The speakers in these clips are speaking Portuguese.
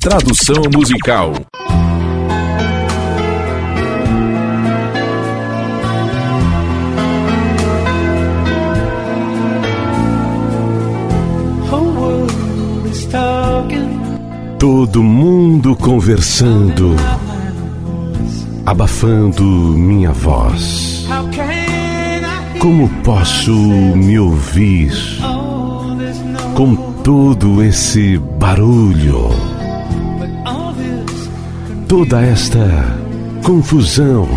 Tradução musical. Todo mundo conversando, abafando minha voz. Como posso me ouvir com todo esse barulho? Toda esta confusão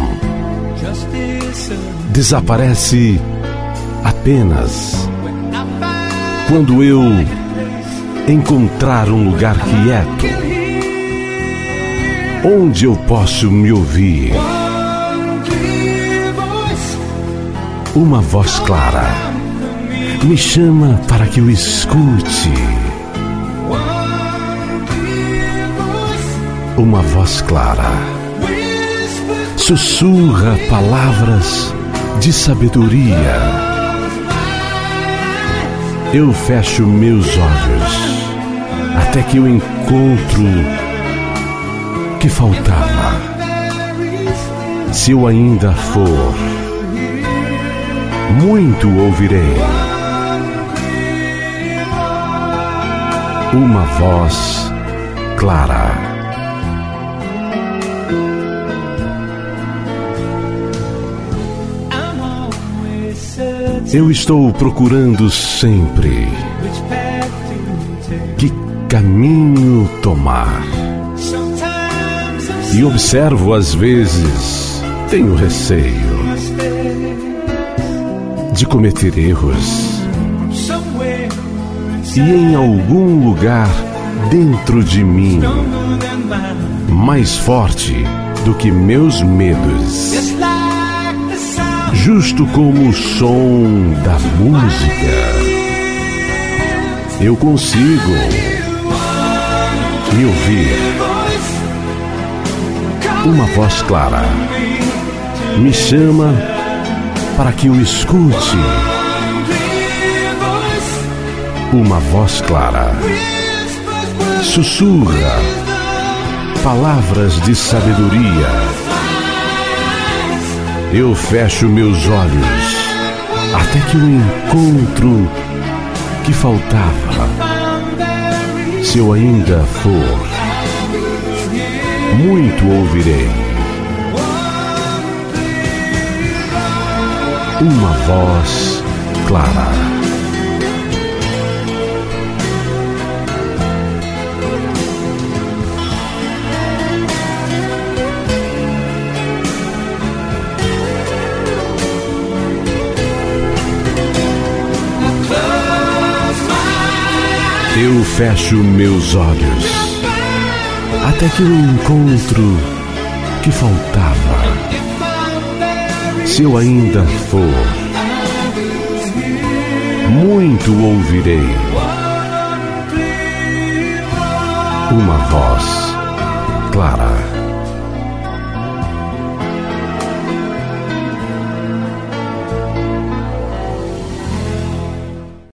desaparece apenas quando eu encontrar um lugar quieto onde eu posso me ouvir. Uma voz clara me chama para que eu escute. Uma voz clara sussurra palavras de sabedoria eu fecho meus olhos até que eu encontro que faltava. Se eu ainda for, muito ouvirei. Uma voz clara. Eu estou procurando sempre que caminho tomar. E observo às vezes, tenho receio de cometer erros. E em algum lugar dentro de mim, mais forte do que meus medos justo como o som da música. Eu consigo me ouvir. Uma voz clara me chama para que eu escute. Uma voz clara sussurra palavras de sabedoria eu fecho meus olhos até que eu encontro que faltava. Se eu ainda for, muito ouvirei. Uma voz clara. Eu fecho meus olhos até que eu encontro que faltava. Se eu ainda for, muito ouvirei. Uma voz clara